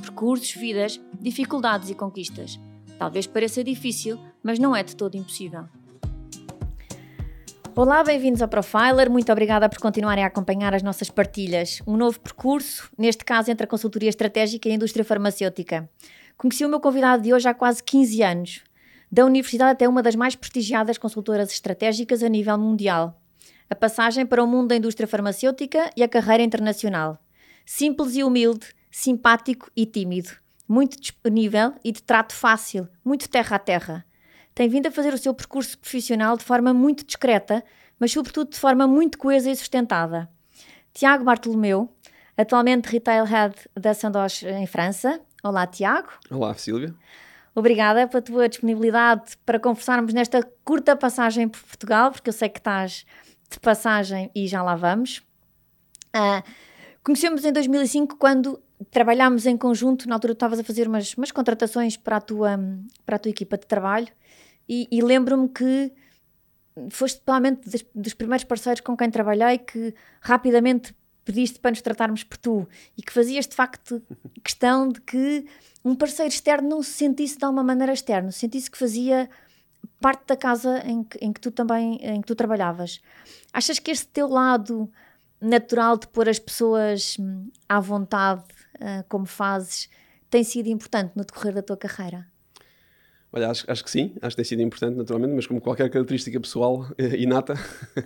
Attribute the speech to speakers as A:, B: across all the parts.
A: percursos, vidas, dificuldades e conquistas. Talvez pareça difícil, mas não é de todo impossível. Olá, bem-vindos ao Profiler. Muito obrigada por continuarem a acompanhar as nossas partilhas. Um novo percurso, neste caso entre a consultoria estratégica e a indústria farmacêutica. Conheci o meu convidado de hoje há quase 15 anos, da universidade até uma das mais prestigiadas consultoras estratégicas a nível mundial. A passagem para o mundo da indústria farmacêutica e a carreira internacional. Simples e humilde, simpático e tímido, muito disponível e de trato fácil, muito terra a terra. Tem vindo a fazer o seu percurso profissional de forma muito discreta, mas sobretudo de forma muito coesa e sustentada. Tiago Bartolomeu, atualmente Retail Head da Sandoz em França. Olá, Tiago.
B: Olá, Silvia.
A: Obrigada pela tua disponibilidade para conversarmos nesta curta passagem por Portugal, porque eu sei que estás de passagem e já lá vamos. Uh, conhecemos em 2005 quando trabalhámos em conjunto, na altura estavas a fazer umas, umas contratações para a, tua, para a tua equipa de trabalho e, e lembro-me que foste provavelmente dos, dos primeiros parceiros com quem trabalhei que rapidamente pediste para nos tratarmos por tu e que fazias de facto questão de que um parceiro externo não se sentisse de alguma maneira externo, sentisse que fazia parte da casa em que, em que tu também em que tu trabalhavas. Achas que este teu lado natural de pôr as pessoas hum, à vontade uh, como fazes, tem sido importante no decorrer da tua carreira?
B: Olha, acho, acho que sim, acho que tem sido importante naturalmente, mas como qualquer característica pessoal eh, inata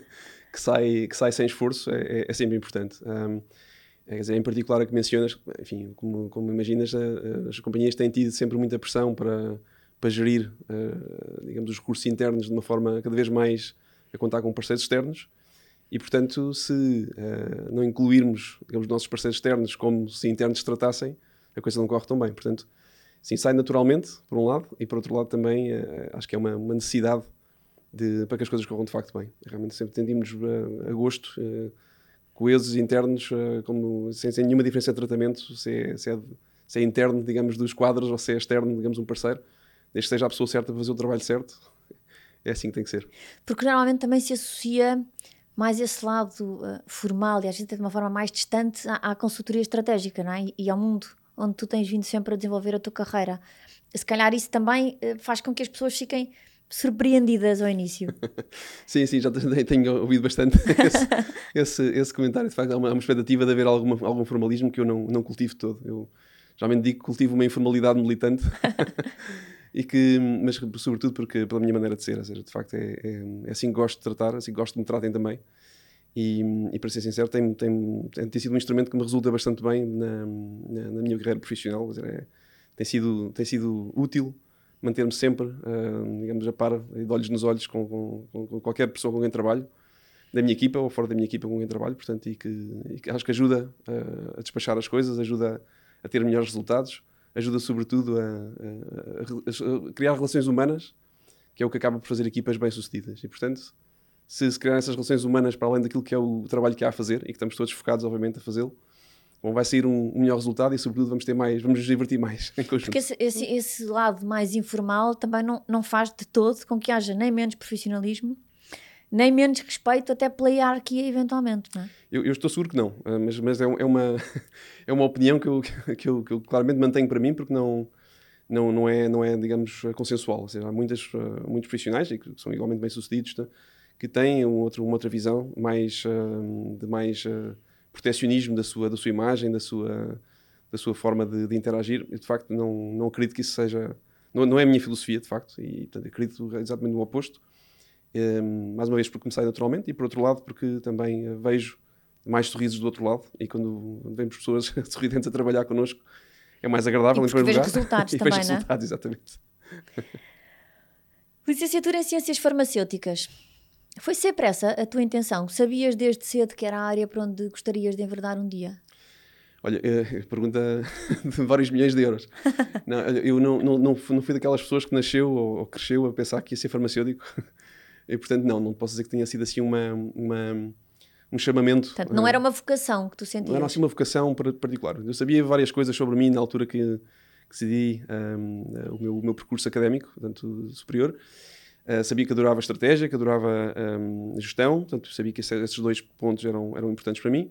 B: que, sai, que sai sem esforço, é, é, é sempre importante. Um, é, dizer, em particular a que mencionas, enfim, como, como imaginas, as companhias têm tido sempre muita pressão para, para gerir, digamos, os recursos internos de uma forma cada vez mais a contar com parceiros externos e, portanto, se uh, não incluirmos digamos, os nossos parceiros externos como se internos se tratassem, a coisa não corre tão bem. Portanto, sim, sai naturalmente, por um lado, e por outro lado também uh, acho que é uma, uma necessidade de, para que as coisas corram de facto bem. Realmente sempre tendimos a, a gosto, uh, coesos internos, uh, como, sem, sem, nenhuma diferença de tratamento, se é, se, é, se é, interno, digamos, dos quadros ou se é externo, digamos, um parceiro, desde que seja a pessoa certa para fazer o trabalho certo, é assim que tem que ser.
A: Porque normalmente também se associa mais esse lado uh, formal e às vezes de uma forma mais distante à, à consultoria estratégica não é? e ao mundo onde tu tens vindo sempre a desenvolver a tua carreira. Se calhar isso também uh, faz com que as pessoas fiquem surpreendidas ao início.
B: sim, sim, já tenho ouvido bastante esse, esse, esse, comentário. De facto, há uma, uma expectativa de haver alguma, algum formalismo que eu não, não cultivo todo. Eu geralmente digo que cultivo uma informalidade militante. E que, mas sobretudo porque pela minha maneira de ser, ou seja, de facto é, é, é assim que gosto de tratar, assim que gosto que me tratem também. E, e para ser sincero, tem, tem, tem, sido um instrumento que me resulta bastante bem na, na, na minha carreira profissional. É, tem, sido, tem sido útil manter-me sempre, uh, digamos, a par, de olhos nos olhos com, com, com, qualquer pessoa com quem trabalho, da minha equipa ou fora da minha equipa com quem trabalho, portanto, e que, e que acho que ajuda a, a despachar as coisas, ajuda a ter melhores resultados ajuda sobretudo a, a, a, criar relações humanas, que é o que acaba por fazer equipas bem-sucedidas. E, portanto, se se criar essas relações humanas para além daquilo que é o trabalho que há a fazer, e que estamos todos focados, obviamente, a fazê-lo, bom, vai sair um, um, melhor resultado e, sobretudo, vamos ter mais, vamos nos divertir mais em conjunto.
A: Porque esse, esse, esse lado mais informal também não, não faz de todo com que haja nem menos profissionalismo, nem menos respeito até pela hierarquia eventualmente, não é?
B: Eu, eu estou seguro que não, eh, mas, mas é, é, uma, é uma opinião que eu, que, eu, que eu claramente mantenho para mim porque não, não, não, é, não é, digamos, consensual. Ou seja, há muitas, eh, muitos profissionais e que são igualmente bem-sucedidos tá? que têm um outro, uma outra visão mais, uh, de mais protecionismo da sua, da sua imagem, da sua, da sua forma de, de interagir. Eu, de facto, não, não acredito que isso seja... Não, não é a minha filosofia, de facto, e portanto, acredito exatamente no oposto. Um, mais uma vez porque comecei naturalmente e por outro lado porque também uh, vejo mais sorrisos do outro lado e quando vemos pessoas sorridentes a trabalhar connosco é mais agradável
A: e
B: em primeiro
A: lugar. resultados
B: e
A: também,
B: vejo
A: é?
B: resultados, exatamente.
A: Licenciatura em Ciências Farmacêuticas. Foi sempre essa a tua intenção? Sabias desde cedo que era a área para onde gostarias de enverdar um dia?
B: Olha, é, pergunta de vários milhões de euros. Não, eu não, não, não, fui daquelas pessoas que nasceu ou cresceu a pensar que ia ser farmacêutico. E, portanto, não, não posso dizer que tenha sido assim uma, uma um chamamento.
A: Portanto, não era uma vocação que tu sentias?
B: Não era assim uma vocação particular. Eu sabia várias coisas sobre mim na altura que, que decidi um, o, meu, o meu percurso académico, portanto, superior. Uh, sabia que adorava estratégia, que adorava um, gestão, portanto, sabia que esses dois pontos eram, eram importantes para mim.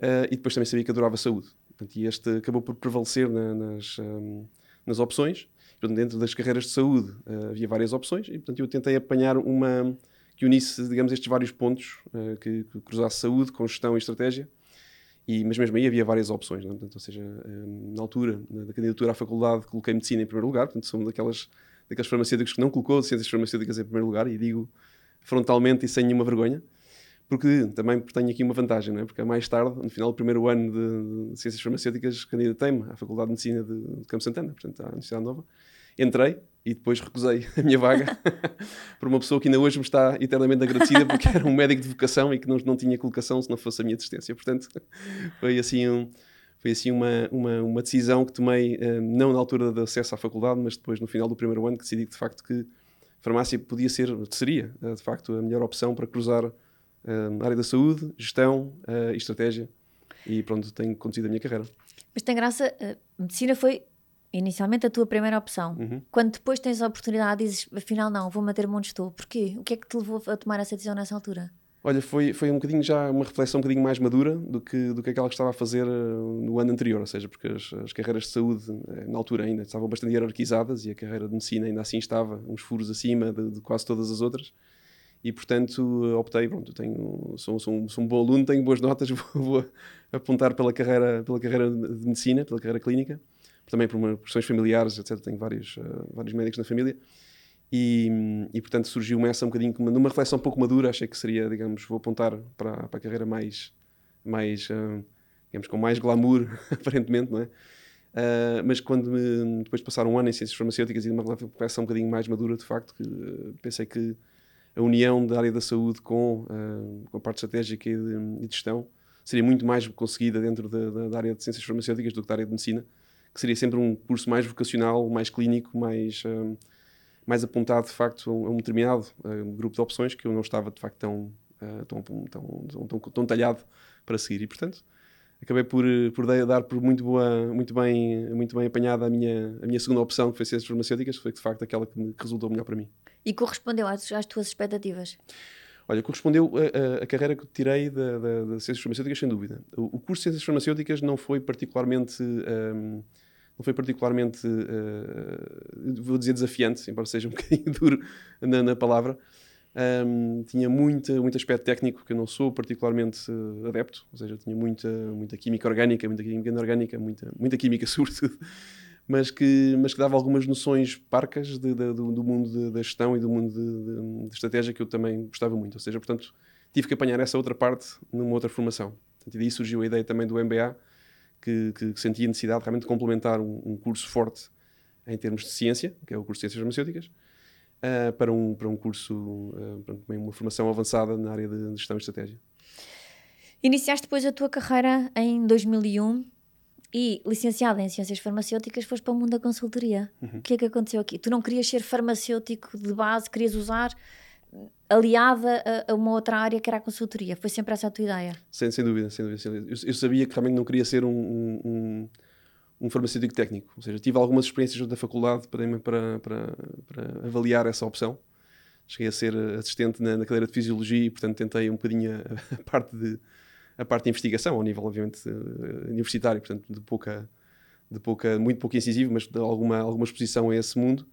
B: Uh, e depois também sabia que adorava saúde. Portanto, e este acabou por prevalecer na, nas, um, nas opções. Portanto, dentro das carreiras de saúde uh, havia várias opções e, portanto, eu tentei apanhar uma que unisse, digamos, estes vários pontos, uh, que, que, cruzasse saúde com gestão e estratégia. E, mas mesmo aí havia várias opções, é? portanto, ou seja, na altura da candidatura à faculdade coloquei medicina em primeiro lugar, portanto sou daquelas, daqueles farmacêuticos que não colocou ciências farmacêuticas em primeiro lugar e digo frontalmente e sem nenhuma vergonha porque também tenho aqui uma vantagem, não é? porque mais tarde, no final do primeiro ano de, de Ciências Farmacêuticas, candidatei-me à Faculdade de Medicina de, de Campo Santana, portanto, à Universidade Nova. Entrei e depois recusei a minha vaga por uma pessoa que ainda hoje me está eternamente agradecida porque era um médico de vocação e que não, não tinha colocação se não fosse a minha assistência. Portanto, foi assim, um, foi assim uma, uma, uma decisão que tomei, um, não na altura do acesso à faculdade, mas depois no final do primeiro ano, que decidi de facto que farmácia podia ser, seria de facto a melhor opção para cruzar uh, área da saúde, gestão uh, e estratégia. E pronto, tenho conduzido a minha carreira.
A: Mas tem graça, uh, medicina foi inicialmente a tua primeira opção. Uhum. Quando depois tens a oportunidade, dizes, afinal não, vou manter-me onde estou. Porquê? O que é que te levou a tomar essa decisão nessa altura?
B: Olha, foi, foi um bocadinho já uma reflexão um bocadinho mais madura do que, do que aquela que estava a fazer no ano anterior, ou seja, porque as, as carreiras de saúde, na altura ainda, estavam bastante hierarquizadas e a carreira de medicina ainda assim estava uns furos acima de, de quase todas as outras e portanto optei, pronto, tenho, sou, sou, um, sou um bom aluno, tenho boas notas, vou, vou, apontar pela carreira, pela carreira de medicina, pela carreira clínica, também por uma, questões familiares, etc. Tenho vários, uh, vários médicos na família. E, e portanto surgiu-me essa um bocadinho, numa reflexão um pouco madura, achei que seria, digamos, vou apontar para, para a carreira mais, mais uh, digamos, com mais glamour, aparentemente, não é? Uh, mas quando me, depois de passar um ano em ciências farmacêuticas e uma reflexão um bocadinho mais madura, de facto, que, pensei que a união da área da saúde com, uh, com a parte estratégica e de, de, gestão seria muito mais conseguida dentro da, da, da, área de ciências farmacêuticas do que da área de medicina, que seria sempre um curso mais vocacional, mais clínico, mais, uh, mais apontado de facto a um, determinado uh, grupo de opções que eu não estava de facto tão, tão, tão, tão, tão, tão talhado para seguir. E portanto acabei por, por dar por muito boa, muito bem, muito bem apanhada a minha, a minha segunda opção, que foi ciências farmacêuticas, que foi de facto aquela que, me, que resultou melhor para mim.
A: E correspondeu às, às tuas expectativas?
B: Olha, correspondeu a, a, a carreira que tirei da, da, da, Ciências Farmacêuticas, sem dúvida. O, o, curso de Ciências Farmacêuticas não foi particularmente, um, não foi particularmente, uh, vou dizer desafiante, embora seja um bocadinho duro na, na palavra. Um, tinha muita, muito aspecto técnico que eu não sou particularmente uh, adepto, ou seja, tinha muita, muita química orgânica, muita química inorgânica, muita, muita química sobretudo mas que, mas que dava algumas noções parcas de, de, do, do, mundo da gestão e do mundo de, estratégia que eu também gostava muito. Ou seja, portanto, tive que apanhar essa outra parte numa outra formação. Portanto, e daí surgiu a ideia também do MBA, que, que, que sentia necessidade realmente de complementar um, um, curso forte em termos de ciência, que é o curso de Ciências Farmacêuticas, uh, para, um, para um curso, uh, uma formação avançada na área de gestão e estratégia.
A: Iniciaste depois a tua carreira em 2001 e licenciada em Ciências Farmacêuticas, foste para o mundo da consultoria. Uhum. O que é que aconteceu aqui? Tu não querias ser farmacêutico de base, querias usar aliada a, a, uma outra área que era a consultoria. Foi sempre essa a tua ideia?
B: Sem, sem dúvida, sem dúvida. Sem dúvida. Eu, eu, sabia que realmente não queria ser um, um, um, farmacêutico técnico. Ou seja, tive algumas experiências da faculdade para, para, para, para avaliar essa opção. Cheguei a ser assistente na, na cadeira de Fisiologia e, portanto, tentei um bocadinho a, a parte de a parte de investigação, ao nível, obviamente, uh, universitário, portanto, de pouca, de pouca, muito pouco incisivo, mas de alguma, alguma exposição a esse mundo.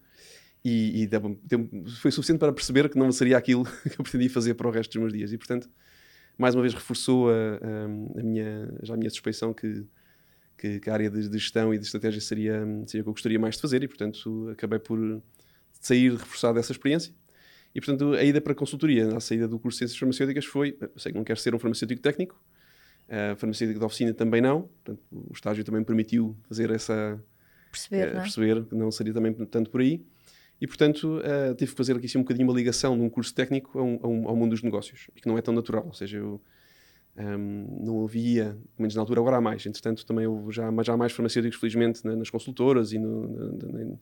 B: E, e foi suficiente para perceber que não seria aquilo que eu pretendia fazer para o resto dos meus dias. E, portanto, mais uma vez reforçou a, a, a minha, já a minha suspeição que, que, que, a área de, de, gestão e de estratégia seria, seria o que eu gostaria mais de fazer e, portanto, acabei por sair reforçado dessa experiência e, portanto, a ida para a consultoria, a saída do curso de Ciências Farmacêuticas foi, sei que não quero ser um farmacêutico técnico, a farmacêutica de oficina também não, portanto, o estágio também permitiu fazer essa...
A: Perceber, uh,
B: não é? Perceber, que não seria também tanto por aí. E, portanto, uh, tive que fazer aqui assim, um bocadinho uma ligação de um curso técnico a um, a um, ao mundo dos negócios, que não é tão natural. Ou seja, eu Um, não havia, pelo menos na altura, agora há mais. Entretanto, também houve já, já há mais farmacêuticos, felizmente, nas consultoras e no, na, na,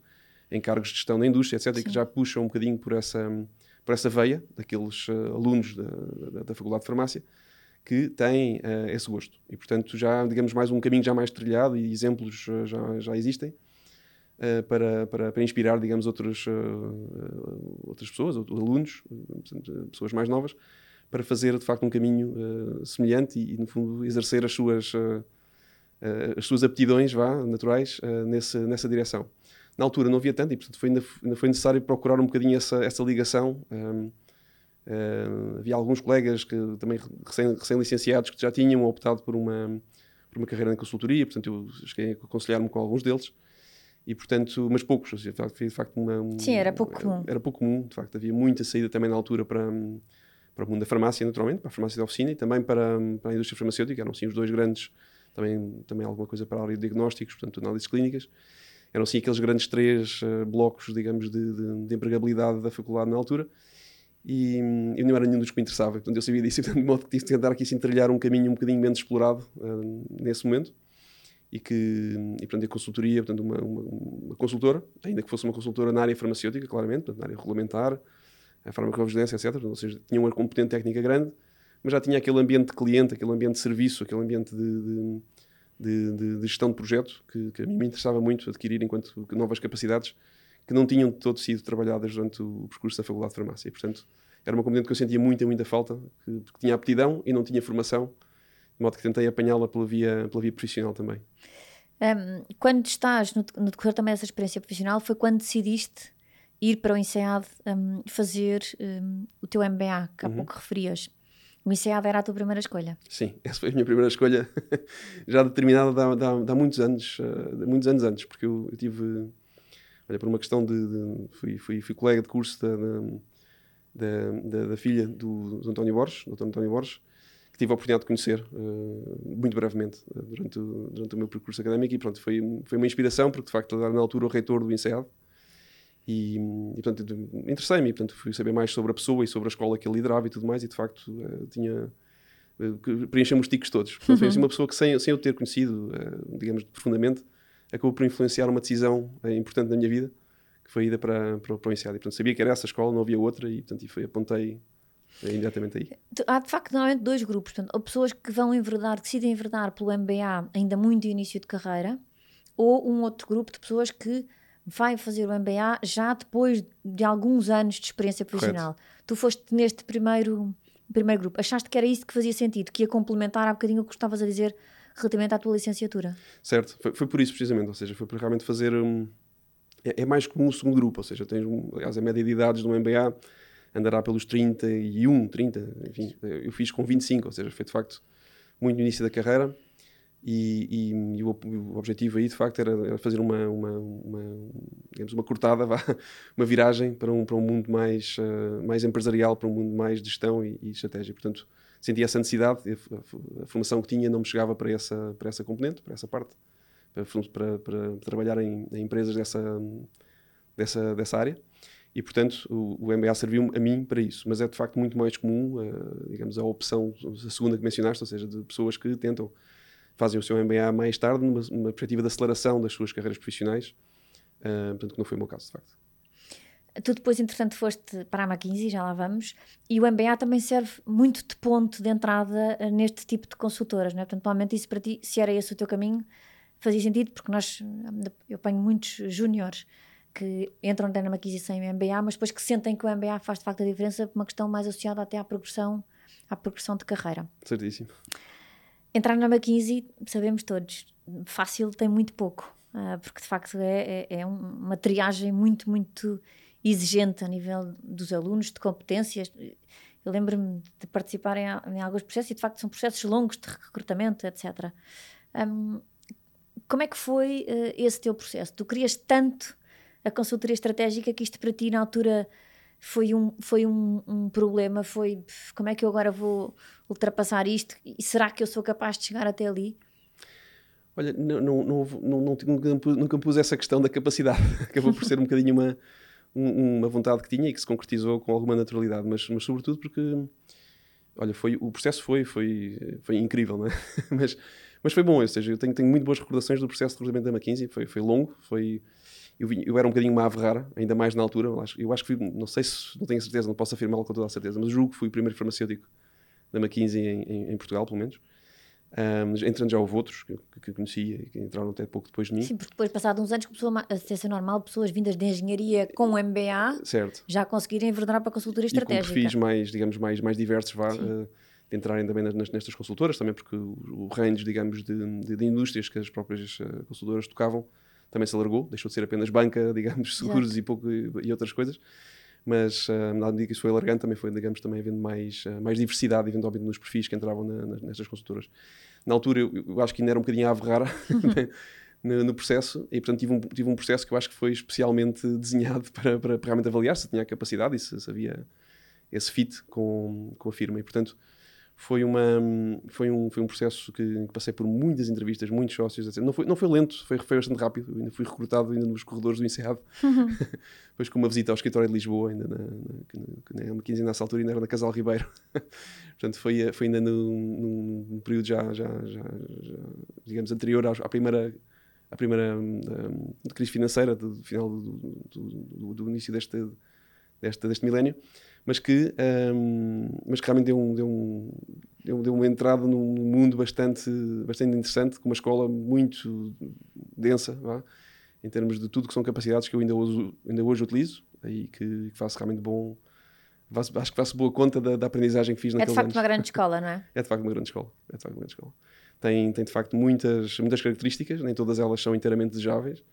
B: em cargos de gestão da indústria, etc., Sim. que já puxam um bocadinho por essa, por essa veia daqueles uh, alunos da, da, da, Faculdade de Farmácia que têm uh, esse gosto. E, portanto, já, digamos, mais um caminho já mais trilhado e exemplos uh, já, já existem para, para, para, inspirar, digamos, outros, outras pessoas, outros alunos, pessoas mais novas, para fazer de facto um caminho uh, semelhante e, e, no fundo, exercer as suas, uh, uh, as suas aptidões vá, naturais nesse, nessa direção. Na altura não havia tanto e, portanto, foi, ainda, ainda foi necessário procurar um bocadinho essa, essa ligação. Um, ehm, havia alguns colegas que também recém-licenciados que já tinham optado por uma, por uma carreira em consultoria, portanto, eu cheguei a aconselhar-me com alguns deles e portanto, mas poucos, de facto, de facto uma, um,
A: Sim, era pouco comum.
B: Era, era, pouco comum, de facto, havia muita saída também na altura para, para o mundo da farmácia, naturalmente, para a farmácia de oficina e também para, para a indústria farmacêutica, eram sim os dois grandes, também, também alguma coisa para a área de diagnósticos, portanto, análises clínicas. Eram sim aqueles grandes três uh, blocos, digamos, de, de, de, empregabilidade da faculdade na altura. E eu não era nenhum dos que me interessava, portanto, eu sabia disso, portanto, de modo que tive de tentar aqui assim, trilhar um caminho um bocadinho menos explorado uh, nesse momento. E que, e, portanto, a consultoria, portanto, uma, uma, uma consultora, ainda que fosse uma consultora na área farmacêutica, claramente, portanto, na área regulamentar, a farmacovigilância, etc. Ou seja, tinha uma competente técnica grande, mas já tinha aquele ambiente de cliente, aquele ambiente de serviço, aquele ambiente de, de, de, de gestão de projeto que, que, a mim me interessava muito adquirir enquanto novas capacidades que não tinham de todo sido trabalhadas durante o percurso da Faculdade de Farmácia. E, portanto, era uma competente que eu sentia muita, muita falta, que, tinha aptidão e não tinha formação, de modo que tentei apanhá-la pela via, pela via profissional também.
A: Um, quando estás no, no decorrer também dessa experiência profissional, foi quando decidiste ir para o INSEAD um, fazer um, o teu MBA, que há uhum. pouco referias. O INSEAD era a tua primeira escolha?
B: Sim, essa foi a minha primeira escolha, já determinada há, muitos anos, uh, muitos anos antes, porque eu, eu, tive, olha, por uma questão de, de fui, fui, fui, colega de curso da, da, da, da filha do, do, António Borges, do António Borges, que tive a oportunidade de conhecer uh, muito brevemente uh, durante, o, durante o meu percurso académico e pronto, foi, foi uma inspiração, porque de facto era na altura o reitor do INSEAD, e, e portanto, interessei-me, portanto, fui saber mais sobre a pessoa e sobre a escola que ele liderava e tudo mais, e de facto uh, tinha. Uh, preenchemos os tiques todos. Portanto, foi assim, uma pessoa que, sem, sem eu ter conhecido, uh, digamos, profundamente, acabou por influenciar uma decisão importante na minha vida, que foi a ida para, para, para o INSEAD. E, portanto, sabia que era essa escola, não havia outra, e, portanto, e foi, apontei imediatamente aí.
A: Há, de facto, normalmente dois grupos. Portanto, ou pessoas que vão enverdar, decidem enverdar pelo MBA ainda muito início de carreira, ou um outro grupo de pessoas que vai fazer o MBA já depois de alguns anos de experiência profissional. Correto. Tu foste neste primeiro, primeiro grupo. Achaste que era isso que fazia sentido, que ia complementar há bocadinho o que estavas a dizer relativamente à tua licenciatura?
B: Certo, foi, foi por isso precisamente, ou seja, foi para realmente fazer. Um, é, é, mais comum o segundo grupo, ou seja, tens, um, aliás, a média de idades do MBA andará pelos 31, 30, enfim, eu fiz com 25, ou seja, foi de facto muito no início da carreira e, e, e o, o, objetivo aí de facto era, era fazer uma, uma, uma, digamos, uma cortada, uma viragem para um, para um mundo mais, uh, mais empresarial, para um mundo mais de gestão e, e estratégia. Portanto, sentia essa necessidade, a, a, formação que tinha não me chegava para essa, para essa componente, para essa parte, para, para, para trabalhar em, em, empresas dessa, dessa, dessa área. E, portanto, o, o MBA serviu a mim para isso. Mas é de facto muito mais comum, uh, digamos, a opção, a segunda que mencionaste, ou seja, de pessoas que tentam fazem o seu MBA mais tarde, numa, numa perspectiva de aceleração das suas carreiras profissionais. Uh, portanto, que não foi o meu caso, de facto.
A: Tu depois, entretanto, foste para a McKinsey, já lá vamos, e o MBA também serve muito de ponto de entrada neste tipo de consultoras, não é? Portanto, provavelmente isso para ti, se era esse o teu caminho, fazia sentido, porque nós, eu apanho muitos júniores que entram na McKinsey sem MBA, mas depois que sentem que o MBA faz de facto a diferença por uma questão mais associada até à progressão, à progressão de carreira.
B: Certíssimo.
A: Entrar na McKinsey, sabemos todos, fácil tem muito pouco, uh, porque de facto é, é, é, uma triagem muito, muito exigente a nível dos alunos, de competências. Eu lembro-me de participar em, em, alguns processos e de facto são processos longos de recrutamento, etc. Um, como é que foi uh, esse teu processo? Tu querias tanto a consultoria estratégica que isto para ti na altura foi um, foi um, um, problema, foi como é que eu agora vou ultrapassar isto e será que eu sou capaz de chegar até ali?
B: Olha, não, não, não, não, nunca, nunca pus essa questão da capacidade, acabou por ser um bocadinho uma, uma vontade que tinha e que se concretizou com alguma naturalidade, mas, mas sobretudo porque Olha, foi, o processo foi, foi, foi incrível, não é? mas, mas foi bom, ou seja, eu tenho, tenho muito boas recordações do processo de recrutamento da McKinsey, foi, foi longo, foi... Eu, eu, era um bocadinho uma ave rara, ainda mais na altura. Eu acho, eu acho que fui, não sei se, não tenho certeza, não posso afirmá-lo com toda a certeza, mas julgo que fui o primeiro farmacêutico da McKinsey em, em, em Portugal, pelo menos. Um, entrando já houve outros que, que, conhecia e que entraram até pouco depois de mim.
A: Sim, porque depois, passados uns anos, começou a assistência normal, pessoas vindas de engenharia com o MBA
B: certo.
A: já conseguirem enverdar para consultoria estratégica.
B: E com perfis mais, digamos, mais, mais diversos, vá, uh, de entrarem também nas, nestas consultoras, também porque o, o range, digamos, de, de, de, indústrias que as próprias uh, consultoras tocavam também se alargou, deixou de ser apenas banca, digamos, seguros e, pouco, e, outras coisas. Mas uh, na medida que isso foi alargando também foi, digamos, também havendo mais, uh, mais diversidade eventualmente nos perfis que entravam na, na, nestas consultoras. Na altura eu, eu, acho que ainda era um bocadinho a ave rara no, no, processo e portanto tive um, tive um processo que eu acho que foi especialmente desenhado para, para, para realmente avaliar se tinha a capacidade e se, se havia esse fit com, com a firma. E portanto foi, uma, foi, um, foi um processo que, que passei por muitas entrevistas, muitos sócios, etc. Não foi, não foi lento, foi, foi bastante rápido. Eu ainda fui recrutado ainda nos corredores do Encerrado. Uhum. Depois com uma visita ao escritório de Lisboa, ainda na, na, na, na 15 nessa altura ainda era na Casal Ribeiro. Portanto, foi, foi ainda num, num período já, já, já, já, digamos, anterior à, primeira à primeira um, crise financeira do, do final do, do, do, do início deste, deste, deste milénio mas que, um, mas que realmente deu, um, deu, um, deu, deu, uma entrada num mundo bastante, bastante interessante, com uma escola muito densa, vá, em termos de tudo que são capacidades que eu ainda hoje, ainda hoje utilizo e que, que faço realmente bom. acho que faço boa conta da, da aprendizagem que fiz naqueles
A: É de facto
B: anos.
A: uma grande escola, não é?
B: É de facto uma grande escola. É de facto uma grande escola. Tem, tem de facto muitas, muitas características, nem todas elas são inteiramente desejáveis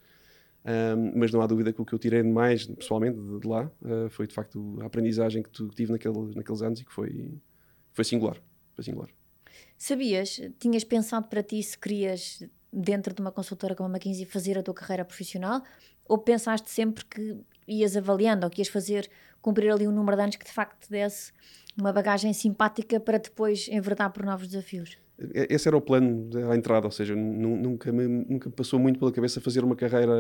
B: um, mas não há dúvida que o que eu tirei mais, pessoalmente, de, de lá, uh, foi de facto a aprendizagem que, tu, tive naquele, naqueles anos e que foi, foi singular. Foi singular.
A: Sabias, tinhas pensado para ti se querias, dentro de uma consultora como a McKinsey, fazer a tua carreira profissional? Ou pensaste sempre que ias avaliando ou que ias fazer, cumprir ali um número de anos que de facto te desse uma bagagem simpática para depois enverdar por novos desafios?
B: Esse era o plano à entrada, ou seja, nunca me nunca passou muito pela cabeça fazer uma carreira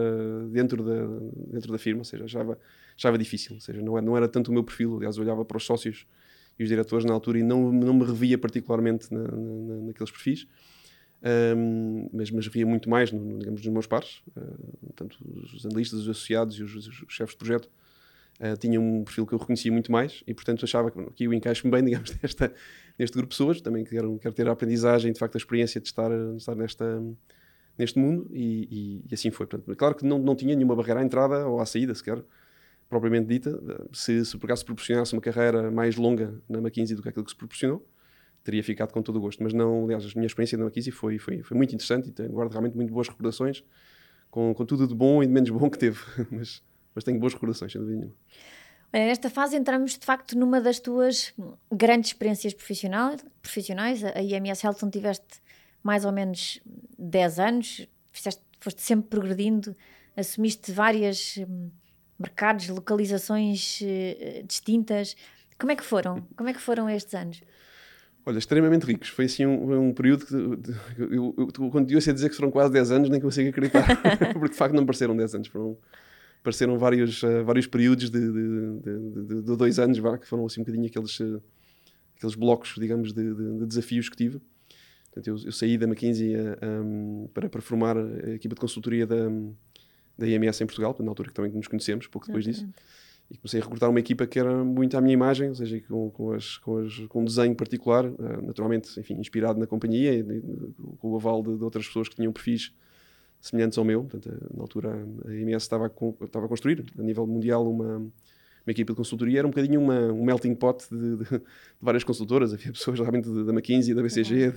B: dentro da, dentro da firma, ou seja, achava, achava difícil, ou seja, não era, não era tanto o meu perfil, aliás, olhava para os sócios e os diretores na altura e não, não me revia particularmente na, na, naqueles perfis, um, mas, mas via muito mais, no, digamos, nos meus pares, uh, tanto os analistas, os associados e os, os chefes de projeto, uh, tinham um perfil que eu reconhecia muito mais e, portanto, achava que aqui eu encaixo-me bem, digamos, nesta, neste grupo de pessoas. Também quero, quero ter a aprendizagem, de facto, a experiência de estar, de estar nesta, neste mundo e, e, e, assim foi. Portanto, claro que não, não tinha nenhuma barreira à entrada ou à saída, sequer, propriamente dita. Se, se por acaso proporcionasse uma carreira mais longa na McKinsey do que aquilo que se proporcionou, teria ficado com todo o gosto. Mas não, aliás, a minha experiência na McKinsey foi, foi, foi muito interessante e tenho, guardo realmente muito boas recordações, com, com tudo de bom e de menos bom que teve. mas mas tenho boas recordações, sem dúvida nenhuma.
A: Olha, nesta fase entramos de facto numa das tuas grandes experiências profissional, profissionais. A IMS Helton tiveste mais ou menos 10 anos, fizeste, foste sempre progredindo, assumiste várias hum, mercados, localizações uh, distintas. Como é que foram? Como é que foram estes anos?
B: Olha, extremamente ricos. Foi assim um, um período que eu, eu, eu, quando eu a dizer que foram quase 10 anos, nem consigo acreditar, porque de facto não pareceram 10 anos, foram apareceram vários, uh, vários períodos de, de, de, de, dois anos, vá, que foram assim um bocadinho aqueles, uh, aqueles blocos, digamos, de, desafios que tive. Portanto, eu, eu saí da McKinsey um, ehm, para, para formar a equipa de consultoria da, da IMS em Portugal, na altura que também nos conhecemos, pouco depois disso. E comecei a recrutar uma equipa que era muito à minha imagem, ou seja, com, com, as, com, as, com um desenho particular, uh, naturalmente, enfim, inspirado na companhia, e, e, com o aval de, de outras pessoas que tinham perfis semelhantes ao meu. Portanto, na altura a IMS estava a, estava a construir a nível mundial uma, uma equipa de consultoria. Era um bocadinho uma, um melting pot de, de, de várias consultoras. Havia pessoas realmente da McKinsey, da BCG, uhum.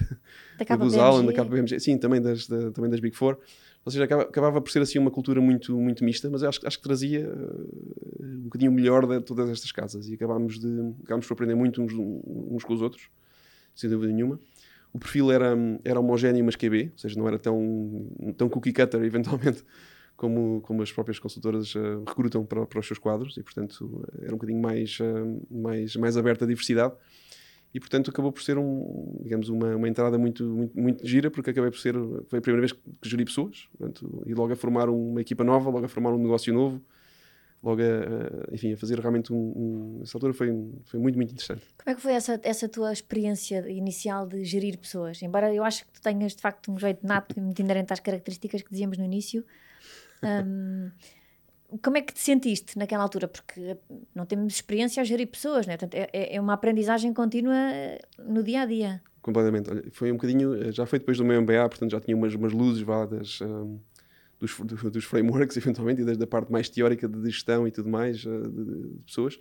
B: da, da Booz Allen, da KPMG, sim, também das, da, também das Big Four. Ou seja, acabava, acabava, por ser assim uma cultura muito, muito mista, mas acho, acho que trazia uh, um bocadinho melhor de todas estas casas e acabámos, de, acabámos por aprender muito uns, uns com os outros, sem dúvida nenhuma o perfil era, era homogéneo, mas QB, ou seja, não era tão, tão cookie cutter, eventualmente, como, como as próprias consultoras uh, recrutam para, para os seus quadros, e portanto era um bocadinho mais, uh, mais, mais aberta à diversidade. E portanto acabou por ser um, digamos, uma, uma entrada muito, muito, muito gira, porque acabei por ser, foi a primeira vez que geri pessoas, portanto, e logo a formar uma equipa nova, logo a formar um negócio novo, logo a, enfim, a fazer realmente um, um, essa altura foi, foi muito, muito interessante.
A: Como é que foi essa, essa tua experiência inicial de gerir pessoas? Embora eu acho que tu tenhas de facto um jeito nato e muito inerente às características que dizíamos no início, um, como é que te sentiste naquela altura? Porque não temos experiência a gerir pessoas, né? Portanto, é, é uma aprendizagem contínua no dia a dia.
B: Completamente. Olha, foi um bocadinho, já foi depois do meu MBA, portanto já tinha umas, umas luzes vá, das, um, dos, dos frameworks, eventualmente, e desde a parte mais teórica de gestão e tudo mais, uh, de, de, pessoas.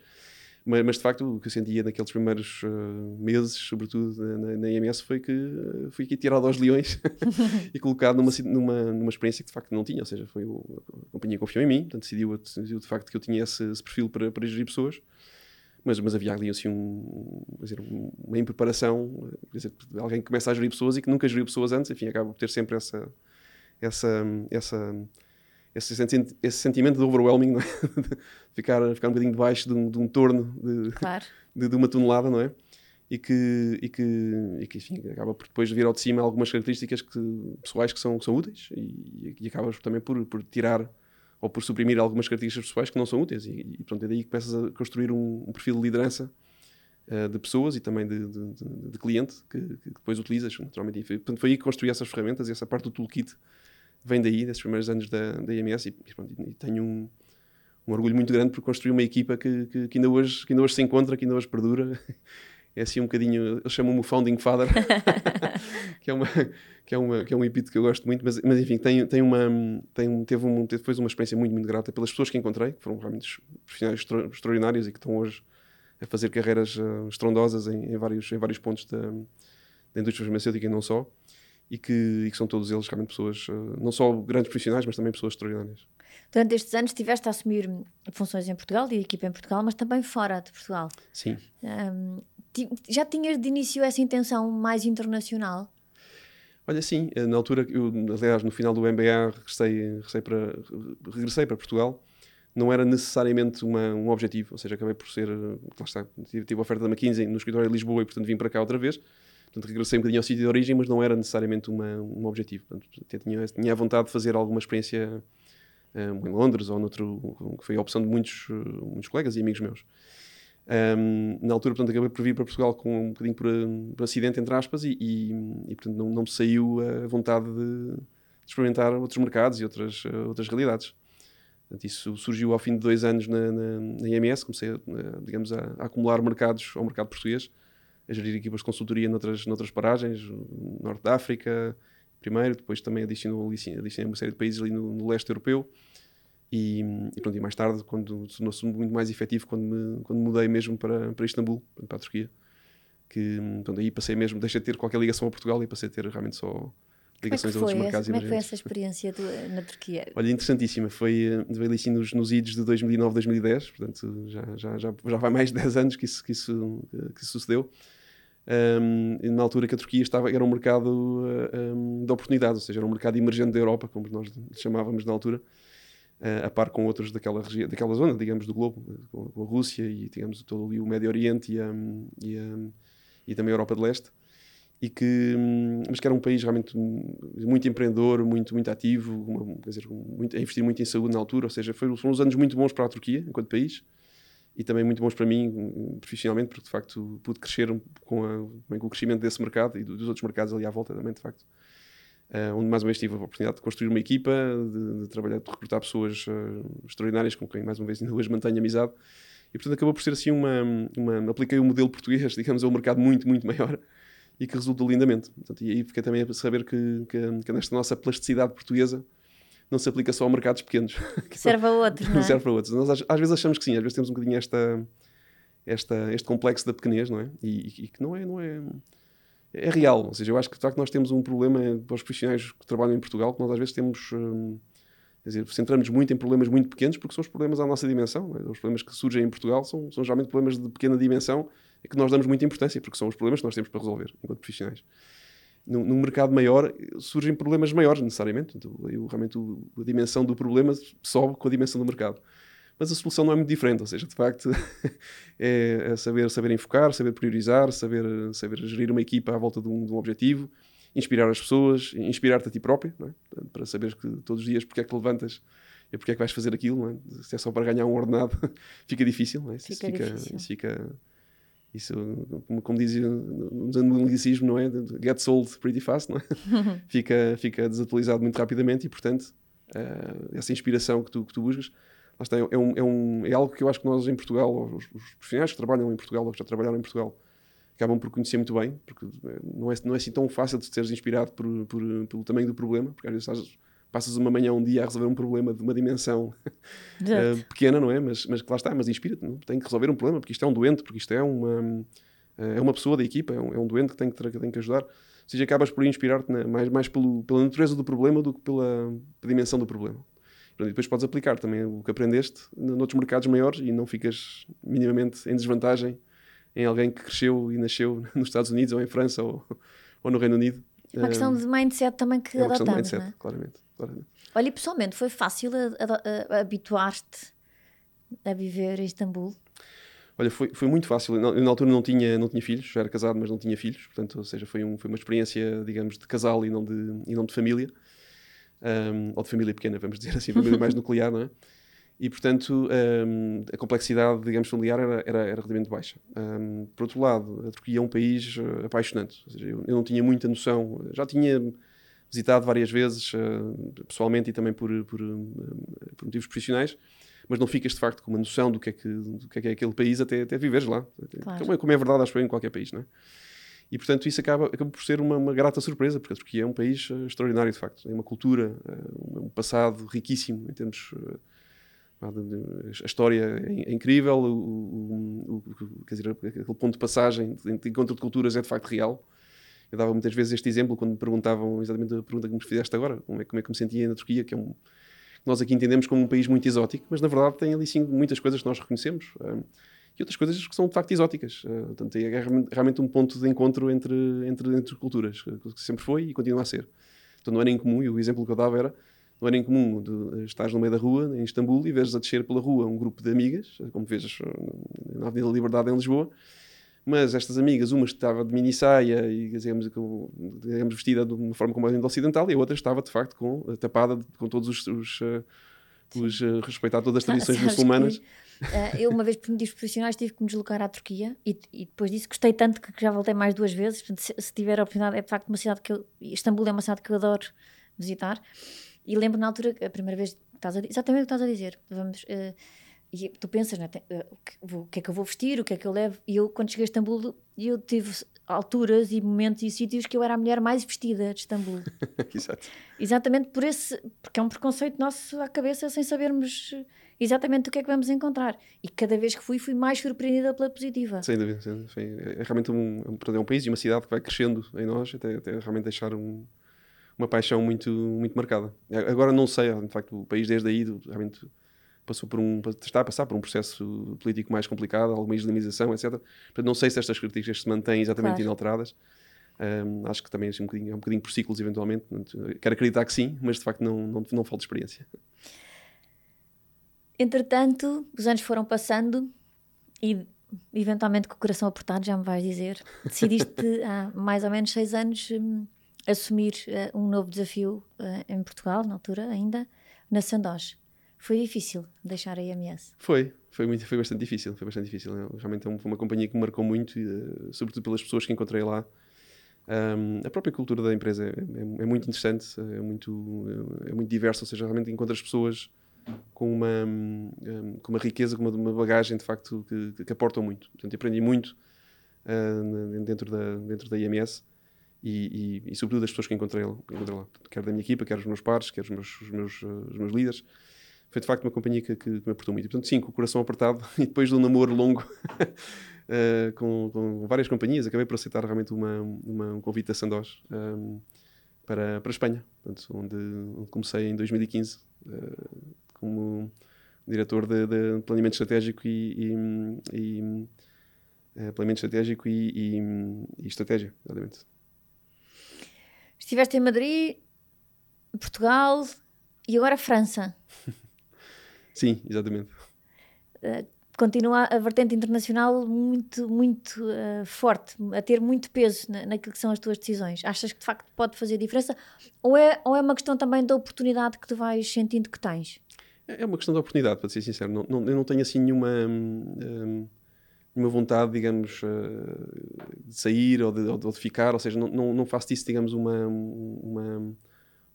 B: Mas, mas, de facto, o que eu sentia naqueles primeiros uh, meses, sobretudo na, na, IMS, foi que uh, fui aqui tirado aos leões e colocado numa, numa, numa experiência que de facto não tinha. Ou seja, foi o, a companhia confiou em mim, portanto decidiu, decidiu de facto que eu tinha esse, esse perfil para, para gerir pessoas mas, mas havia ali assim um, dizer, uma impreparação, dizer, alguém que começa a gerir pessoas e que nunca geriu pessoas antes, enfim, acaba por ter sempre essa, essa, essa, esse, senti esse sentimento de overwhelming, é? de ficar, ficar um bocadinho debaixo de um, de um torno de,
A: claro.
B: de, de, uma tonelada, não é? E que, e que, e que enfim, acaba por depois vir ao de cima algumas características que, pessoais que são, que são úteis e, e acabas também por, por tirar ou por suprimir algumas características pessoais que não são úteis. E, e pronto, é daí que começas a construir um, um perfil de liderança uh, de pessoas e também de, de, de, cliente que, que, depois utilizas, naturalmente. E foi, portanto, foi aí que construí essas ferramentas e essa parte do toolkit vem daí, desses primeiros anos da, da IMS. E, e, tenho um, um, orgulho muito grande por construir uma equipa que, que, que, ainda hoje, que ainda hoje se encontra, que ainda hoje perdura. é assim um bocadinho, eles chamam-me o Founding Father, que, é uma, que, é uma, que é um epíteto que eu gosto muito, mas, mas enfim, tem, tem uma, tem, teve, um, teve depois uma experiência muito, muito grata pelas pessoas que encontrei, que foram realmente profissionais extraordinários e que estão hoje a fazer carreiras uh, estrondosas em, em, vários, em vários pontos da, da indústria farmacêutica e não só, e que, e que são todos eles realmente pessoas, uh, não só grandes profissionais, mas também pessoas extraordinárias.
A: Durante estes anos estiveste a assumir funções em Portugal e equipa em Portugal, mas também fora de Portugal.
B: Sim.
A: Um, já tinhas de início essa intenção mais internacional?
B: Olha, sim, eh, na altura, eu, aliás, no final do MBA regressei, regressei, para, regressei para Portugal. Não era necessariamente uma, um objetivo, ou seja, acabei por ser. Lá está, tive, tive a oferta da McKinsey no escritório de Lisboa e, portanto, vim para cá outra vez. Portanto, regressei um bocadinho ao sítio de origem, mas não era necessariamente uma, um objetivo. Portanto, tinha, tinha a vontade de fazer alguma experiência um, em Londres ou noutro, que foi a opção de muitos, muitos colegas e amigos meus. Um, na altura, portanto, acabei por vir para Portugal com um bocadinho por, por acidente, entre aspas, e, e, e portanto, não, não, me saiu a vontade de, de experimentar outros mercados e outras, uh, outras realidades. Portanto, isso surgiu ao fim de dois anos na, na, na IMS, comecei, digamos, a, a, acumular mercados ao mercado português, a gerir equipas de consultoria noutras, noutras paragens, no Norte da África, primeiro, depois também adicionou, adicionei uma série de países ali no, no leste europeu, e, e, pronto, e mais tarde, quando tornou-se muito mais efetivo, quando, me, quando mudei mesmo para, para Istambul, para a Turquia, que pronto, aí passei mesmo, deixei de ter qualquer ligação a Portugal e passei a ter realmente só ligações
A: a
B: outros mercados
A: Como é que foi essa experiência do, na Turquia?
B: Olha, interessantíssima. Foi, veio ali assim nos, nos idos de 2009, 2010, portanto já, já, já, já vai mais de 10 anos que isso, que isso, que isso sucedeu. Um, na altura que a Turquia estava, era um mercado um, de oportunidades, ou seja, era um mercado emergente da Europa, como nós chamávamos na altura a par com outros daquela, daquela zona, digamos, do globo, com a Rússia e, digamos, todo ali o Médio Oriente e, a, e, a, e também a Europa de Leste, e que, mas que era um país realmente muito empreendedor, muito, muito ativo, uma, quer dizer, muito, a investir muito em saúde na altura, ou seja, foram, foram uns anos muito bons para a Turquia, enquanto país, e também muito bons para mim, profissionalmente, porque de facto pude crescer com, a, com o crescimento desse mercado e dos outros mercados ali à volta também, de facto uh, onde mais uma vez tive a oportunidade de construir uma equipa, de, de trabalhar, de recrutar pessoas uh, extraordinárias com quem mais uma vez ainda hoje mantenho amizade. E portanto acabou por ser assim uma, uma apliquei o um modelo português, digamos, a um mercado muito, muito maior e que resultou lindamente. Portanto, e aí fiquei também a saber que, que, que nesta nossa plasticidade portuguesa não se aplica só a mercados pequenos.
A: Serve a outros, não é?
B: Serve para outros. Nós às, às, vezes achamos que sim, às vezes temos um bocadinho esta, esta, este complexo da pequenez, não é? E, e, que não é, não é é real. Ou seja, eu acho que de facto nós temos um problema para os profissionais que trabalham em Portugal, que nós às vezes temos. Hum, quer dizer, centramos muito em problemas muito pequenos, porque são os problemas à nossa dimensão. É? Os problemas que surgem em Portugal são, são geralmente problemas de pequena dimensão e que nós damos muita importância, porque são os problemas que nós temos para resolver enquanto profissionais. Num, num mercado maior surgem problemas maiores, necessariamente. Então, eu, realmente o, a dimensão do problema sobe com a dimensão do mercado mas a solução não é muito diferente, ou seja, de facto é, é saber, saber enfocar, saber priorizar, saber, saber gerir uma equipa à volta de um, de um objetivo, inspirar as pessoas, inspirar-te a ti próprio, é? para saberes que todos os dias porque é que levantas E porque é que vais fazer aquilo, é? Se é só para ganhar um ordenado, fica difícil, não é?
A: Fica
B: isso
A: difícil.
B: Isso fica isso, como, como dizia usando o anglicismo, não é? Gets old pretty fast, não é? fica, fica desatualizado muito rapidamente e, portanto, uh, essa inspiração que tu, que tu buscas, está, é, um, é, um, é algo que eu acho que nós em Portugal, os, os profissionais que trabalham em Portugal ou que já trabalharam em Portugal, acabam por conhecer muito bem, porque não é, não é assim tão fácil de seres inspirado por, por, pelo tamanho do problema, porque às vezes estás, passas uma manhã, um dia a resolver um problema de uma dimensão uh, pequena, não é? Mas, mas lá está, mas inspira-te, tem que resolver um problema, porque isto é um doente, porque isto é uma, é uma pessoa da equipa, é um, é um doente que tem que, tem que ajudar. Ou seja, acabas por inspirar-te mais, mais pelo, pela natureza do problema do que pela, pela dimensão do problema. E depois podes aplicar também o que aprendeste noutros mercados maiores e não ficas minimamente em desvantagem em alguém que cresceu e nasceu nos Estados Unidos ou em França ou, ou no Reino Unido.
A: É uma questão de mindset também que
B: é uma questão
A: adotamos,
B: de mindset,
A: é?
B: claramente, claramente.
A: Olha, e pessoalmente, foi fácil habituar-te a viver em Istambul?
B: Olha, foi, foi muito fácil. Eu, na altura não tinha, não tinha filhos, já era casado, mas não tinha filhos. Portanto, ou seja, foi, um, foi uma experiência, digamos, de casal e não de, e não de família. Um, ou de família pequena, vamos dizer assim, família mais nuclear, não é? E, portanto, um, a complexidade, digamos, familiar era, era, era relativamente baixa. Um, por outro lado, a Turquia é um país uh, apaixonante. Seja, eu, eu não tinha muita noção. Já tinha visitado várias vezes, uh, pessoalmente e também por, por, uh, por motivos profissionais, mas não ficas, de facto, com uma noção do que é, que, do que é, que é aquele país até, até viveres lá.
A: Claro.
B: Como, é, como é verdade, acho eu, em qualquer país, não é? E, portanto, isso acaba, acaba por ser uma, uma grata surpresa, porque a Turquia é um país uh, extraordinário, de facto. Tem uma cultura, um passado riquíssimo em termos. A história é, é incrível, o, o, o, quer dizer, aquele ponto de passagem de encontro de culturas é de facto real. Eu dava muitas vezes este exemplo quando me perguntavam exatamente a pergunta que me fizeste agora, como é, como é que me sentia na Turquia, que é um, nós aqui entendemos como um país muito exótico, mas na verdade tem ali sim muitas coisas que nós reconhecemos um, e outras coisas que são de facto exóticas. Uh, portanto, é realmente um ponto de encontro entre, entre, entre culturas, que sempre foi e continua a ser. Então não era incomum, e o exemplo que eu dava era não era incomum de estás no meio da rua, em Istambul, e vês a descer pela rua um grupo de amigas, como vês na Avenida da Liberdade em Lisboa, mas estas amigas, uma estava de mini saia e digamos, com, digamos, vestida de uma forma completamente ocidental e a outra estava de facto com, tapada com todos os, os, os uh, respeitar todas as tradições
A: Sabes
B: muçulmanas.
A: que, uh, eu uma vez por motivos profissionais tive que me deslocar à Turquia e, e depois disso gostei tanto que já voltei mais duas vezes. Portanto, se, se, tiver a oportunidade, é de facto uma cidade que eu, Istambul é uma cidade que eu adoro visitar. E lembro na altura, a primeira vez, estás a, exatamente o que estás a dizer. Vamos, uh, e tu pensas, né, uh, o, que, o que é que eu vou vestir, o que é que eu levo. E eu, quando cheguei a Istambul, eu tive alturas e momentos e sítios que eu era a mulher mais vestida de Istambul.
B: Exato.
A: Exatamente por esse, porque é um preconceito nosso à cabeça sem sabermos exatamente o que é que vamos encontrar. E cada vez que fui, fui mais surpreendida pela positiva.
B: Sem dúvida. Sem dúvida. É realmente um, um, um país e uma cidade que vai crescendo em nós até, até realmente deixar um uma paixão muito, muito marcada. Agora não sei, de facto, o país desde aí realmente passou por um, está a passar por um processo político mais complicado, alguma islamização, etc. Portanto, não sei se estas características se mantêm exatamente claro. inalteradas. Um, acho que também assim, um bocadinho, é um bocadinho por ciclos, eventualmente. Quero acreditar que sim, mas de facto não, não, não falta experiência.
A: Entretanto, os anos foram passando e eventualmente com o coração apertado, já me vais dizer, decidiste há mais ou menos seis anos hum, assumir uh, um novo desafio uh, em Portugal, na altura ainda, na Sandoz. Foi difícil deixar a IMS?
B: Foi, foi, muito, foi bastante difícil, foi bastante difícil. Realmente é uma companhia que me marcou muito, uh, sobretudo pelas pessoas que encontrei lá. Um, a própria cultura da empresa é, é, é, muito interessante, é muito, é muito diversa, ou seja, realmente encontras pessoas com uma, um, com uma riqueza, com uma, uma bagagem de facto que, que, aportam muito. Portanto, aprendi muito dentro, da, dentro da IMS e, e, e, sobretudo das pessoas que encontrei, encontrei lá, quer da minha equipa, quer os meus pares, quer os meus, os meus, os meus líderes. Foi de facto uma companhia que, que, me aportou muito. E, portanto, sim, com o coração apertado e depois de um namoro longo uh, com, com, várias companhias, acabei por aceitar realmente uma, uma um convite da Sandoz um, para, para a Espanha, portanto, onde, onde comecei em 2015 uh, como diretor de, de, planeamento estratégico e, e, e uh, planeamento estratégico e, e estratégia, exatamente.
A: Estiveste em Madrid, Portugal e agora França.
B: Sim, exatamente.
A: Uh, continua a vertente internacional muito, muito uh, forte, a ter muito peso na, naquilo que são as tuas decisões. Achas que de facto pode fazer diferença? Ou é, ou é uma questão também da oportunidade que tu vais sentindo que tens?
B: É uma questão de oportunidade, para ser sincero. Não, não, eu não tenho assim nenhuma, hum, nenhuma vontade, digamos, uh, de sair ou de, ou de, ficar, ou seja, não, não, não faço disso, digamos, uma, uma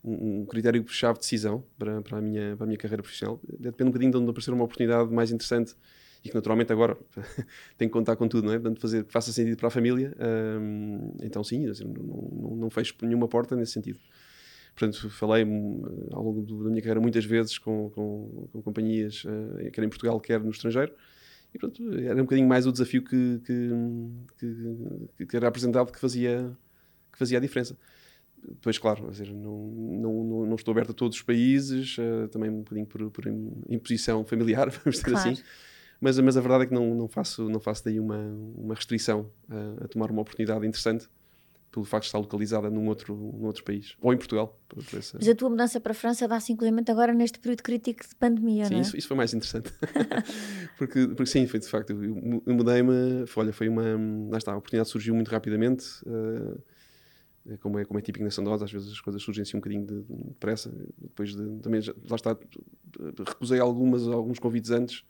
B: um, critério-chave de decisão para, para, a minha, para a minha carreira profissional. Depende um bocadinho de onde aparecer uma oportunidade mais interessante e que naturalmente agora tem que contar com tudo, não é? Portanto, fazer faça sentido para a família. Um, então, sim, não, não, não fecho nenhuma porta nesse sentido. Portanto, falei hum, ao longo da minha carreira muitas vezes com, com, com companhias, uh, quer em Portugal, quer no estrangeiro. E pronto, era um bocadinho mais o desafio que, que, que, que era apresentado que fazia, que fazia a diferença. Depois, claro, dizer, não, não, não, estou aberto a todos os países, uh, também um bocadinho por, por imposição familiar, vamos dizer claro. assim. Mas, mas a verdade é que não, não, faço, não faço daí uma, uma restrição a, a tomar uma oportunidade interessante pelo facto de estar localizada num outro, num outro país, ou em Portugal.
A: Essa... Mas a tua mudança para a França dá-se inclusive agora neste período crítico de pandemia,
B: sim,
A: não é?
B: Isso, isso foi mais interessante. porque, porque sim, foi de facto, eu, eu mudei-me, olha, foi uma, lá está, a oportunidade surgiu muito rapidamente, uh, como é, como é típico na Sandosa, às vezes as coisas surgem assim um bocadinho de, de pressa, depois de, também, já, lá está, recusei algumas, alguns convites antes,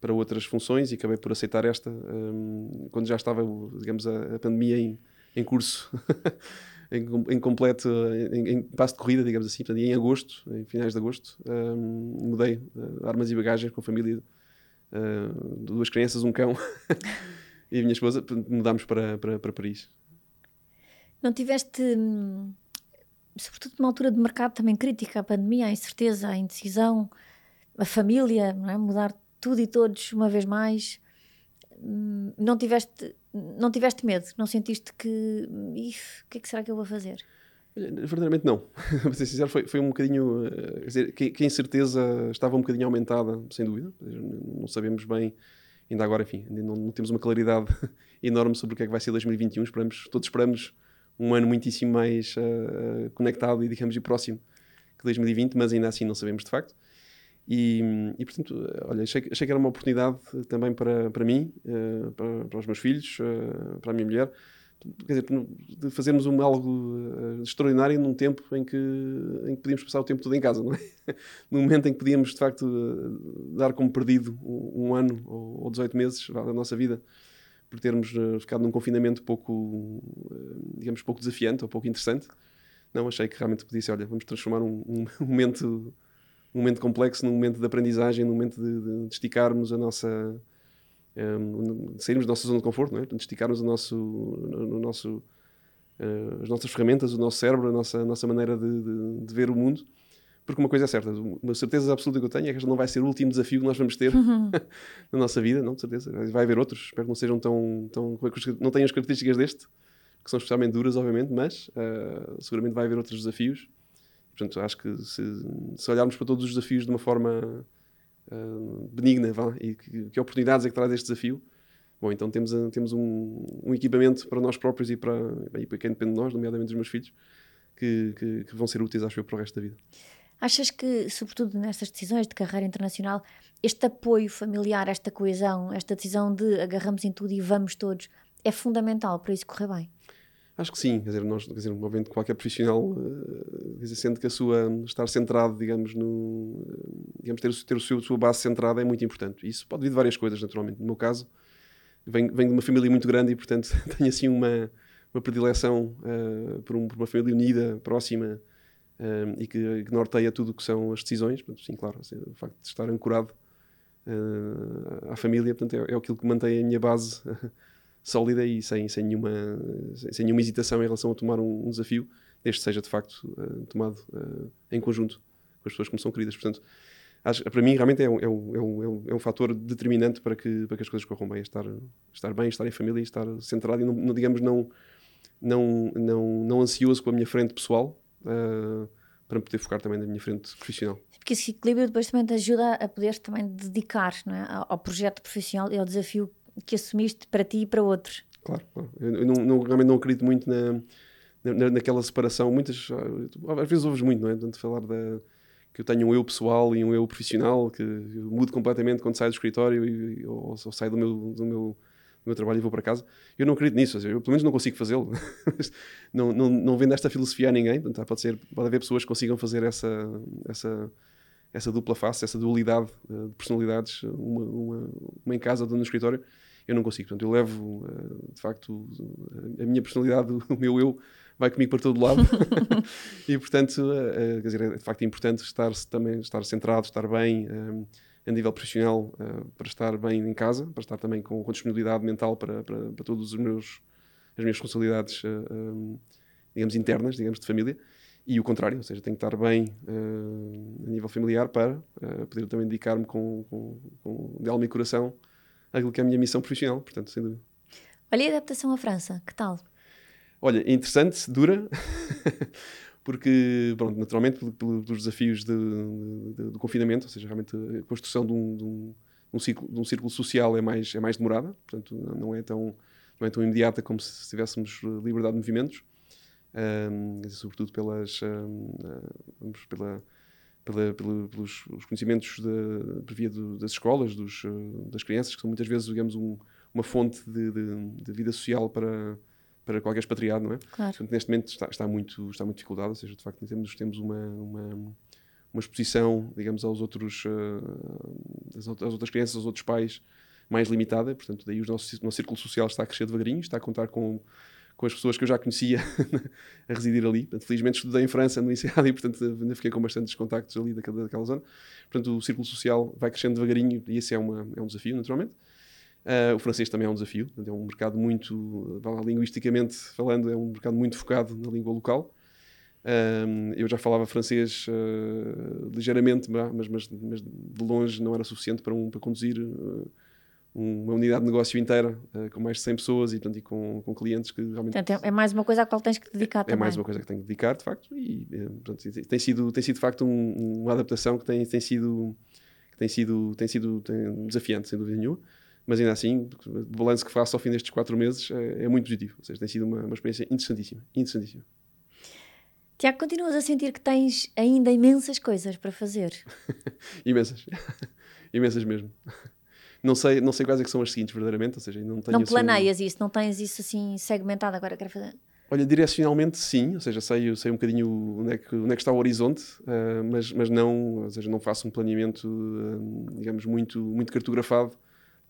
B: para outras funções e acabei por aceitar esta um, quando já estava, digamos, a, a pandemia em, em curso, em, em, completo, em, em, passo de corrida, digamos assim. Portanto, em agosto, em finais de agosto, um, mudei uh, armas e bagagens com a família, uh, duas crianças, um cão e a minha esposa, mudámos para, para, para Paris.
A: Não tiveste, hum, sobretudo numa altura de mercado também crítica, a pandemia, a incerteza, a indecisão, a família, é? mudar tudo e todos uma vez mais, hum, não tiveste, não tiveste medo? Não sentiste que, o que é que será que eu vou fazer?
B: Verdadeiramente não. Para ser sincero, foi, foi um bocadinho. Eh, quer dizer, que, que a incerteza estava um bocadinho aumentada, sem dúvida. Não sabemos bem, ainda agora, enfim, não, não, temos uma claridade enorme sobre o que é que vai ser 2021. Esperamos, todos esperamos um ano muitíssimo mais uh, conectado e, digamos, e próximo que 2020, mas ainda assim não sabemos de facto. E, e, portanto, olha, achei, achei, que era uma oportunidade também para, para mim, uh, para, para, os meus filhos, uh, para a minha mulher, quer dizer, de fazermos um, algo uh, extraordinário num tempo em que, em que podíamos passar o tempo todo em casa, não é? no momento em que podíamos, de facto, dar como perdido um ano ou, ou 18 meses da nossa vida por termos ficado num confinamento pouco, digamos, pouco desafiante ou pouco interessante. Não, achei que realmente podia ser, olha, vamos transformar um, um momento um momento complexo, num momento de aprendizagem, num momento de, de, de esticarmos a nossa. Um, de sairmos da nossa zona de conforto, não é? de esticarmos o nosso, no, nosso, uh, as nossas ferramentas, o nosso cérebro, a nossa, a nossa maneira de, de, de, ver o mundo. Porque uma coisa é certa, uma certeza absoluta que eu tenho é que este não vai ser o último desafio que nós vamos ter uhum. na nossa vida, não, de certeza. Vai haver outros, espero que não sejam tão. tão não tenham as características deste, que são especialmente duras, obviamente, mas uh, seguramente vai haver outros desafios Portanto, acho que se, se, olharmos para todos os desafios de uma forma uh, benigna vá, e que, que, oportunidades é que traz este desafio, bom, então temos, temos um, um, equipamento para nós próprios e para, e para quem depende de nós, nomeadamente dos meus filhos, que, que, que vão ser úteis, acho eu, para o resto da vida.
A: Achas que, sobretudo nestas decisões de carreira internacional, este apoio familiar, esta coesão, esta decisão de agarramos em tudo e vamos todos, é fundamental para isso correr bem?
B: Acho que sim, quer dizer, nós, quer dizer, obviamente qualquer profissional, uh, dizer, sendo que a sua, estar centrado, digamos, no, digamos, ter, ter o seu, a sua base centrada é muito importante. Isso pode vir de várias coisas, naturalmente. No meu caso, venho, venho de uma família muito grande e, portanto, tenho assim uma, uma predileção uh, por, um, por, uma família unida, próxima uh, e que, que, norteia tudo o que são as decisões. Portanto, sim, claro, assim, o facto de estar ancorado à família, portanto, é, é aquilo que mantém a minha base sólida e sem, sem, nenhuma, sem nenhuma hesitação em relação a tomar um, um desafio, desde seja de facto uh, tomado uh, em conjunto com as pessoas que me são queridas. Portanto, acho, para mim realmente é um, é, um, é, um, é um fator determinante para que, para que as coisas corram bem, estar, estar bem, estar em família, estar centrado e, não, não digamos, não, não, não, não ansioso com a minha frente pessoal. Uh, para poder focar também na minha frente profissional.
A: Porque esse equilíbrio depois também te ajuda a poder também dedicar é? ao projeto profissional e ao desafio que assumiste para ti e para outros.
B: Claro, claro. eu não, não, realmente não acredito muito na, na, naquela separação. Muitas, às vezes ouves muito, não é? Tanto falar da, que eu tenho um eu pessoal e um eu profissional, que eu mudo completamente quando saio do escritório e, ou, ou saio do meu, do meu do meu trabalho e vou para casa. Eu não acredito nisso, eu pelo menos não consigo fazê-lo. não, não, não vendo esta filosofia a ninguém. Portanto, pode, ser, pode haver pessoas que consigam fazer essa, essa, essa dupla face, essa dualidade uh, de personalidades, uma, uma, uma, em casa, outra no escritório, eu não consigo. Portanto, eu levo, uh, de facto, a minha personalidade, o meu eu, vai comigo para todo lado. e, portanto, uh, quer dizer, é de facto importante estar também estar centrado, estar bem a nível profissional, para estar bem em casa, para estar também com, com disponibilidade mental para, para, para meus as minhas responsabilidades, um, digamos, internas, digamos, de família e o contrário, ou seja, tenho que estar bem uh, a nível familiar para uh, poder também dedicar-me com, com, com, de alma e coração àquilo que é a minha missão profissional, portanto, sem dúvida.
A: Olha, a adaptação à França, que tal?
B: Olha, interessante, dura, porque, pronto, naturalmente, pelos desafios de, de, de, do confinamento, ou seja, realmente a construção de um, de um, um, ciclo, de um círculo social é mais, é mais demorada, portanto, não é tão, não é tão imediata como se tivéssemos liberdade de movimentos um, sobretudo pelas, um, vamos, pela, pela, pela, pelos conhecimentos de, por via do, das escolas, dos, das crianças, que são muitas vezes, digamos, um, uma fonte de, de, de, vida social para, para qualquer expatriado, não é?
A: Claro.
B: Portanto, neste momento está, está, muito, está muito dificuldade, ou seja, de facto temos, temos uma, uma, uma exposição, digamos, aos outros, uh, às, outras crianças, aos outros pais, mais limitada, portanto, daí o nosso, nosso círculo social está a crescer devagarinho, está a contar com com as pessoas que eu já conhecia a residir ali. Portanto, felizmente estudei em França no INSEAD e, portanto, ainda fiquei com bastantes contactos ali daquela, daquela zona. Portanto, o círculo social vai crescendo devagarinho e esse é, uma, é um desafio, naturalmente. Uh, o francês também é um desafio, portanto, é um mercado muito, lá, linguisticamente falando, é um mercado muito focado na língua local. Uh, eu já falava francês uh, ligeiramente, mas, mas, mas, de longe não era suficiente para, um, para conduzir uma unidade de negócio inteira uh, com mais de 100 pessoas e, portanto, e com, com clientes que realmente...
A: Portanto, é, é mais uma coisa à qual tens que dedicar
B: é,
A: também.
B: É mais uma coisa que tenho que dedicar, de facto, e eh, portanto, tem, sido, tem sido, de facto, um, uma adaptação que tem, tem sido, que tem sido, tem sido tem, desafiante, sem dúvida nenhuma, mas ainda assim, o balanço que faço ao fim destes quatro meses é, é muito positivo, ou seja, tem sido uma, uma experiência interessantíssima, interessantíssima.
A: Tiago, continuas a sentir que tens ainda imensas coisas para fazer?
B: imensas, imensas mesmo não sei, não sei quais é que são as seguintes, verdadeiramente. Ou seja, não, tenho,
A: não assim planeias assim, isso, não tens isso assim segmentado agora, quero fazer.
B: Olha, direcionalmente sim, ou seja, sei, sei um bocadinho onde é que, onde é que está o horizonte, uh, mas, mas não, ou seja, não faço um planeamento, uh, digamos, muito, muito cartografado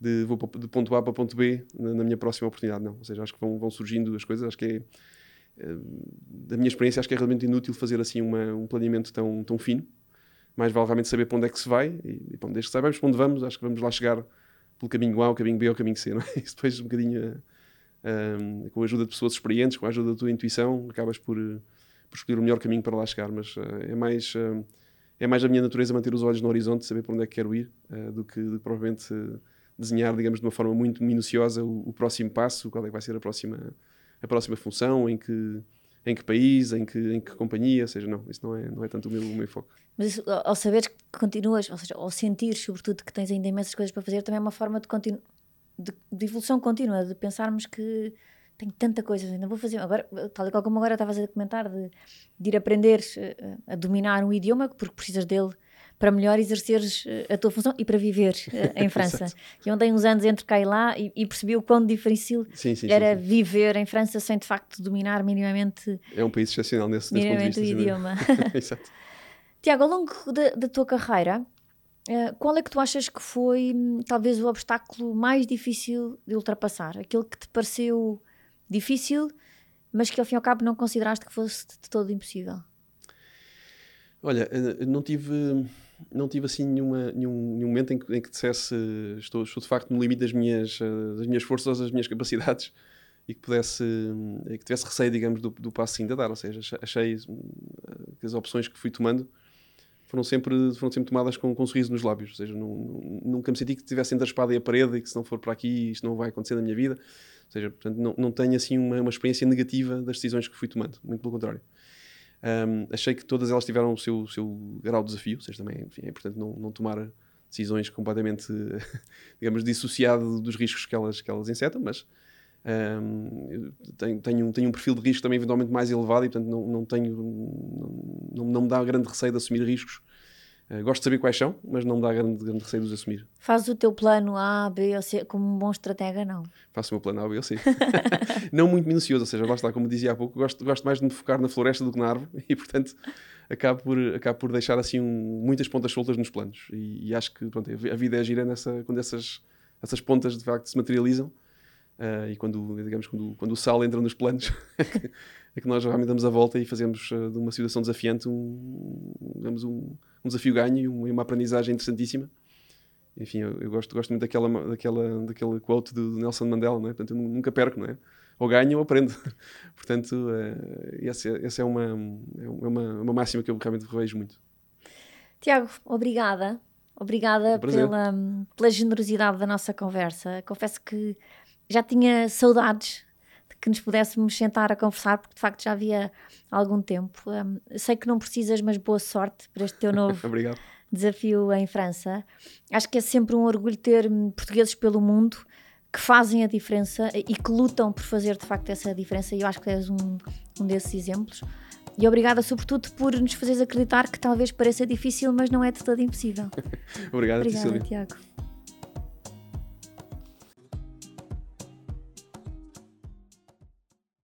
B: de vou de ponto A para ponto B na, na, minha próxima oportunidade, não. Ou seja, acho que vão, vão surgindo as coisas, acho que é, uh, da minha experiência, acho que é realmente inútil fazer assim uma, um planeamento tão, tão fino, mais vale realmente saber para onde é que se vai e, e bom, desde que saibamos para onde vamos, acho que vamos lá chegar pelo caminho A, o caminho B ou o caminho C, não é? Isso depois um bocadinho um, com a ajuda de pessoas experientes, com a ajuda da tua intuição, acabas por, por escolher o melhor caminho para lá chegar, mas uh, é mais uh, é mais a minha natureza manter os olhos no horizonte, saber para onde é que quero ir, do que, do que provavelmente desenhar, digamos, de uma forma muito minuciosa o, o, próximo passo, qual é que vai ser a próxima, a próxima função, em que, em que país, em que, em que companhia, ou seja, não, isso não é, não é tanto o meu, o meu foco.
A: Mas isso, ao saberes que continuas, ou seja, ao sentir sobretudo que tens ainda imensas coisas para fazer, também é uma forma de, de, de evolução contínua, de pensarmos que tenho tanta coisa, ainda vou fazer. Agora, tal e qual como agora estavas a comentar, de, de ir aprender uh, a dominar um idioma, porque precisas dele para melhor exerceres uh, a tua função e para viver uh, em França. e eu andei uns anos entre cá e lá e, e percebi o quão difícil
B: sim, sim,
A: era
B: sim,
A: viver em França sem de facto dominar minimamente.
B: É um país excepcional nesse, nesse
A: ponto
B: de vista.
A: o idioma.
B: Exato.
A: Tiago, ao longo da, da tua carreira, uh, qual é que tu achas que foi hum, talvez o obstáculo mais difícil de ultrapassar? Aquele que te pareceu difícil, mas que ao fim e ao cabo não consideraste que fosse de todo impossível?
B: Olha, eh, não tive, não tive assim nenhuma, nenhum, nenhum momento em que, em que dissesse estou, estou de facto no limite das minhas, eh, das minhas forças, das minhas capacidades e que pudesse, que tivesse receio, digamos, do, do passo ainda a dar. Ou seja, achei que as opções que fui tomando foram sempre, foram sempre tomadas com, com um sorriso nos lábios. Ou seja, não, nunca me senti que tivesse entre a espada e a parede e que se não for para aqui isto não vai acontecer na minha vida. Ou seja, portanto, não, não tenho assim uma, uma experiência negativa das decisões que fui tomando, muito pelo contrário. Um, achei que todas elas tiveram o seu, seu grau de desafio, ou seja, também enfim, é importante não, não tomar decisões completamente, digamos, dissociado dos riscos que elas, que elas encetam, mas um, tenho, tenho, tenho, um perfil de risco também eventualmente mais elevado e portanto não, não tenho não, não me dá grande receio de assumir riscos Uh, gosto de saber quais são, mas não me dá grande, grande receio de os assumir.
A: Faz o teu plano A, B ou C como um bom estratega, não?
B: Faço o meu plano A, B ou C. não muito minucioso, ou seja, lá está, como dizia há pouco, gosto, gosto mais de me focar na floresta do que na árvore e, portanto, acabo por, acabo por deixar assim um, muitas pontas soltas nos planos. E, e, acho que pronto, a vida é gira nessa, quando essas, essas pontas de facto se materializam uh, e quando, digamos, quando, quando o sal entra nos planos. é que nós realmente damos a volta e fazemos uh, de uma situação desafiante um, digamos, um, um desafio ganho e uma, aprendizagem interessantíssima. Enfim, eu, eu, gosto, gosto muito daquela, daquela, daquele quote do Nelson Mandela, não é? Portanto, eu nunca perco, não é? Ou ganho ou aprendo. Portanto, uh, essa, essa é, uma, é uma, uma máxima que eu realmente revejo muito.
A: Tiago, obrigada. Obrigada é pela, pela generosidade da nossa conversa. Confesso que já tinha saudades que nos pudéssemos sentar a conversar, porque de facto já havia algum tempo. Um, sei que não precisas, mas boa sorte para este teu novo desafio em França. Acho que é sempre um orgulho ter portugueses pelo mundo que fazem a diferença e que lutam por fazer de facto essa diferença, e eu acho que és um, um desses exemplos. E obrigada, sobretudo, por nos fazeres acreditar que talvez pareça difícil, mas não é de todo impossível.
B: Obrigado,
A: Obrigada, Tiago.